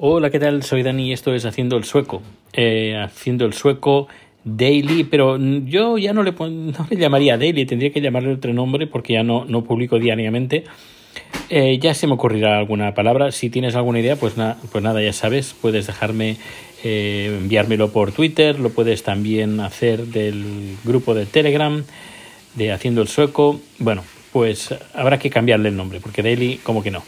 Hola, ¿qué tal? Soy Dani y esto es Haciendo el Sueco. Eh, haciendo el Sueco Daily, pero yo ya no le, no le llamaría Daily, tendría que llamarle otro nombre porque ya no, no publico diariamente. Eh, ya se me ocurrirá alguna palabra. Si tienes alguna idea, pues, pues nada, ya sabes, puedes dejarme, eh, enviármelo por Twitter, lo puedes también hacer del grupo de Telegram de Haciendo el Sueco. Bueno, pues habrá que cambiarle el nombre, porque Daily como que no.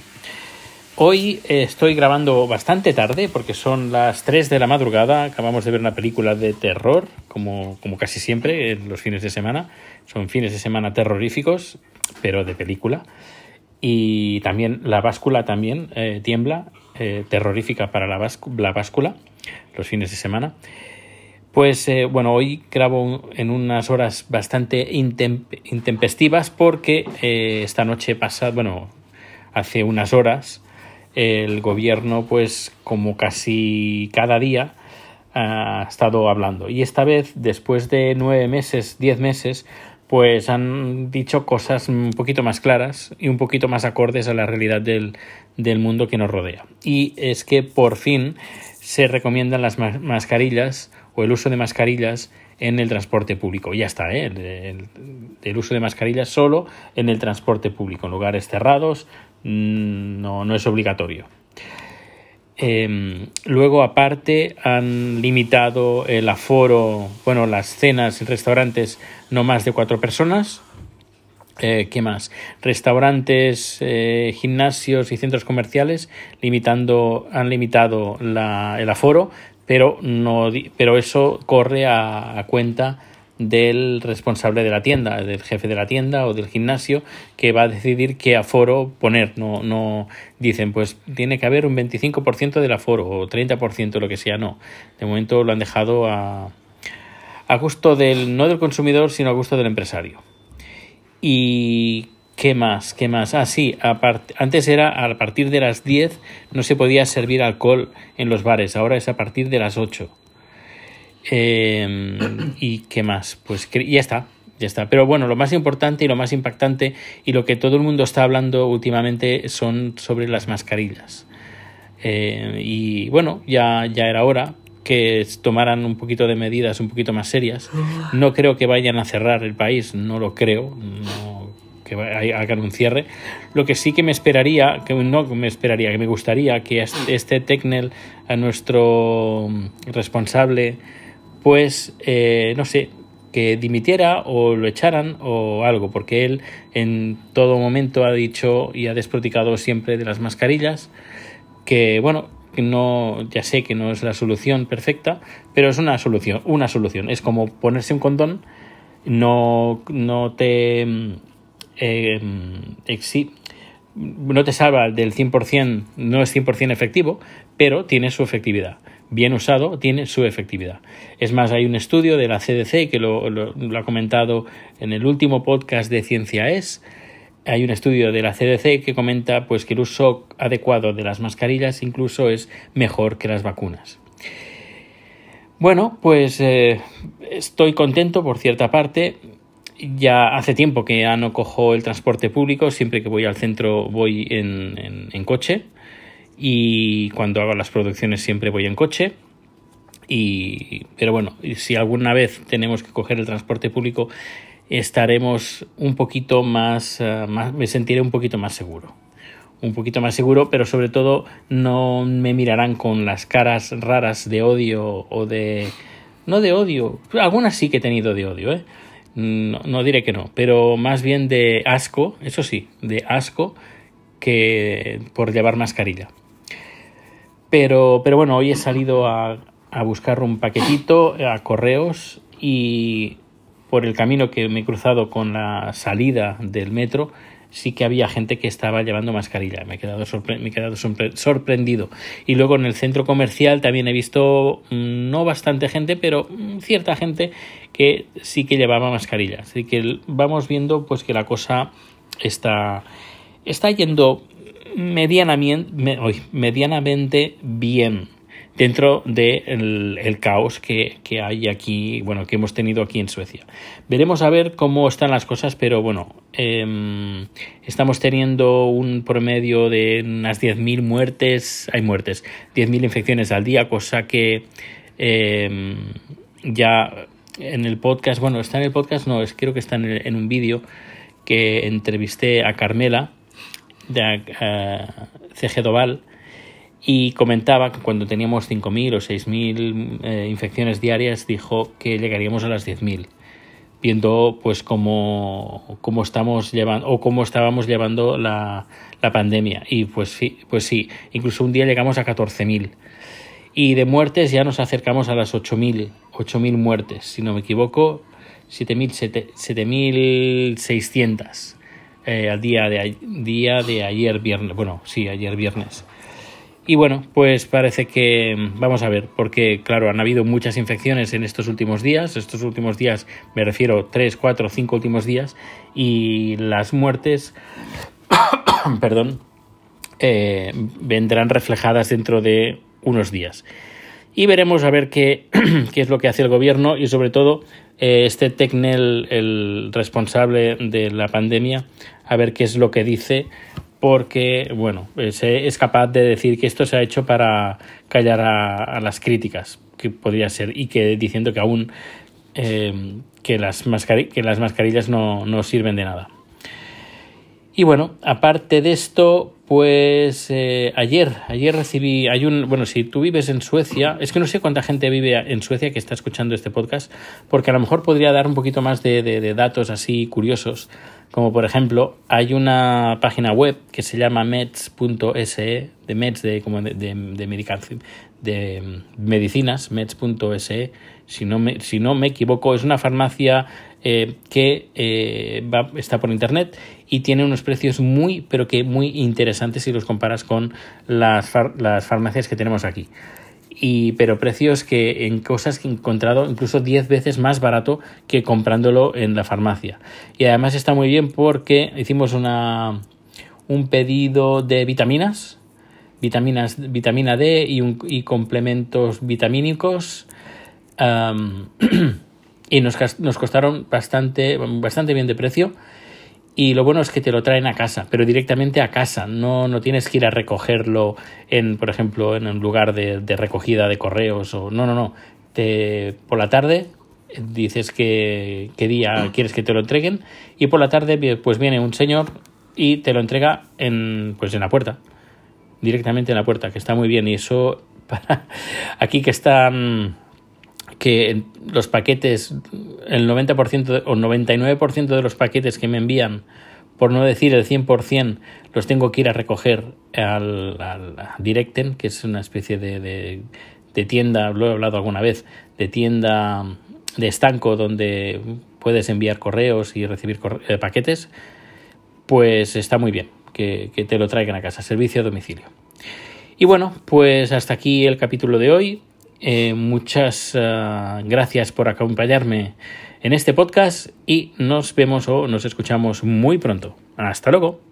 Hoy estoy grabando bastante tarde porque son las 3 de la madrugada. Acabamos de ver una película de terror, como, como casi siempre los fines de semana. Son fines de semana terroríficos, pero de película. Y también la báscula también eh, tiembla, eh, terrorífica para la, la, báscula, los fines de semana. Pues eh, bueno, hoy grabo en unas horas bastante intempestivas porque esta noche pasada, bueno, hace unas horas, el gobierno, pues como casi cada día, ha estado hablando. Y esta vez, después de nueve meses, diez meses, pues han dicho cosas un poquito más claras y un poquito más acordes a la realidad del, del mundo que nos rodea. Y es que por fin se recomiendan las mascarillas o el uso de mascarillas en el transporte público. Ya está, ¿eh? el, uso de mascarillas solo en el transporte público, en lugares cerrados, Mm, no, no es obligatorio. Em, luego, aparte, han limitado el aforo, bueno, las cenas en restaurantes no más de cuatro personas. Eh, ¿Qué más? Restaurantes, eh, gimnasios y centros comerciales limitando, han limitado la, el aforo, pero, no, pero eso corre a, cuenta del responsable de la tienda, del jefe de la tienda o del gimnasio, que va a decidir qué aforo poner. No, no dicen, pues tiene que haber un 25% del aforo o 30%, lo que sea, no. De momento lo han dejado a, a gusto del, no del consumidor, sino a gusto del empresario. Y ¿Qué más? ¿Qué más? Ah, sí, antes era a partir de las 10 no se podía servir alcohol en los bares, ahora es a partir de las 8. Em, ¿Y qué más? Pues ya está, ya está. Pero bueno, lo más importante y lo más impactante y lo que todo el mundo está hablando últimamente son sobre las mascarillas. Em, y bueno, ya, ya era hora que tomaran un poquito de medidas un poquito más serias. No creo que vayan a cerrar el país, no lo creo, no que hagan un cierre. Lo que sí que me esperaría, que no me esperaría, que me gustaría que este, Tecnel, a nuestro responsable pues eh, no sé, que dimitiera o lo echaran o algo, porque él en todo momento ha dicho y ha desproticado siempre de las mascarillas, que bueno, no, ya sé que no es la solución perfecta, pero es una solución, una solución. Es como ponerse un condón, no, no te eh, no te salva del 100%, no es 100% efectivo, pero tiene su efectividad bien usado, tiene su efectividad. Es más, hay un estudio de la CDC que lo, ha comentado en el último podcast de Ciencia Es. Hay un estudio de la CDC que comenta pues, que el uso adecuado de las mascarillas incluso es mejor que las vacunas. Bueno, pues eh, estoy contento por cierta parte. Ya hace tiempo que ya no cojo el transporte público, siempre que voy al centro voy en coche y cuando hago las producciones siempre voy en coche. Y, pero bueno, si alguna vez tenemos que coger el transporte público, estaremos un poquito más, eh, más, me sentiré un poquito más seguro. Un poquito más seguro, pero sobre todo no me mirarán con las caras raras de odio o de... No de odio, algunas sí que he tenido de odio, ¿eh? No, no diré que no, pero más bien de asco, eso sí, de asco que por llevar mascarilla. Pero, pero bueno, hoy he salido a, a buscar un paquetito a correos y por el camino que me he cruzado con la salida del metro, sí que había gente que estaba llevando mascarilla. Me he quedado, me he quedado sorprendido. Y luego en el centro comercial también he visto mm, no bastante gente, pero mm, cierta gente que sí que llevaba mascarilla. Así que vamos viendo pues que la cosa está, está yendo medianamente bien. Dentro del el caos que, que, hay aquí, bueno, que hemos tenido aquí en Suecia. Veremos a ver cómo están las cosas, pero bueno, eh, estamos teniendo un promedio de unas 10.000 muertes, hay muertes, 10.000 infecciones al día, cosa que eh, ya en el podcast, bueno, está en el podcast, no, es, creo que está en, en un vídeo que entrevisté a Carmela de uh, CG Doval y comentaba que cuando teníamos 5.000 o 6.000 eh, infecciones diarias dijo que llegaríamos a las 10.000 viendo pues cómo, cómo estamos llevando o cómo estábamos llevando la, la pandemia y pues sí, pues sí, incluso un día llegamos a 14.000 y de muertes ya nos acercamos a las 8.000 8.000 muertes, si no me equivoco 7.600 eh, al día de, día de ayer viernes, bueno, sí, ayer viernes. Y bueno, pues parece que vamos a ver, porque claro, han habido muchas infecciones en estos últimos días, estos últimos días me refiero 3, 4, 5 últimos días, y las muertes, perdón, eh, vendrán reflejadas dentro de unos días. Y veremos a ver qué, qué es lo que hace el gobierno y sobre todo eh, este Tecnel, el responsable de la pandemia, a ver qué es lo que dice, porque, bueno, es, es capaz de decir que esto se ha hecho para callar a, a las críticas, que podría ser, y que diciendo que aún eh, que, las que las mascarillas no, no sirven de nada. Y bueno, aparte de esto, pues eh, ayer, ayer recibí, hay un, bueno, si tú vives en Suecia, es que no sé cuánta gente vive en Suecia que está escuchando este podcast, porque a lo mejor podría dar un poquito más de, de, de datos así curiosos, como por ejemplo, hay una página web que se llama meds.se, de meds de, como de, de, de, de medicinas, meds.se, si no, me, si no me equivoco, es una farmacia eh, que eh, va, está por internet y tiene unos precios muy, pero que muy interesantes si los comparas con las, far, las farmacias que tenemos aquí. Y, pero precios que en cosas que he encontrado incluso 10 veces más barato que comprándolo en la farmacia. Y además está muy bien porque hicimos una, un pedido de vitaminas, vitaminas, vitamina D y, un, y complementos vitamínicos. Y nos, nos costaron bastante, bastante bien de precio. Y lo bueno es que te lo traen a casa, pero directamente a casa. No, no tienes que ir a recogerlo en, por ejemplo, en un lugar de, de recogida de correos o no, no, no. Te, por la tarde dices que, qué día quieres que te lo entreguen y por la tarde pues viene un señor y te lo entrega en pues en la puerta directamente en la puerta que está muy bien y eso para aquí que están que los paquetes, el 90% o 99% de los paquetes que me envían, por no decir el 100%, los tengo que ir a recoger al, Directen, que es una especie de, de, de tienda, lo he hablado alguna vez, de tienda de estanco donde puedes enviar correos y recibir eh, paquetes, pues está muy bien que, que te lo traigan a casa, servicio a domicilio. Y bueno, pues hasta aquí el capítulo de hoy. Eh, muchas uh, gracias por acompañarme en este podcast y nos vemos o nos escuchamos muy pronto. Hasta luego.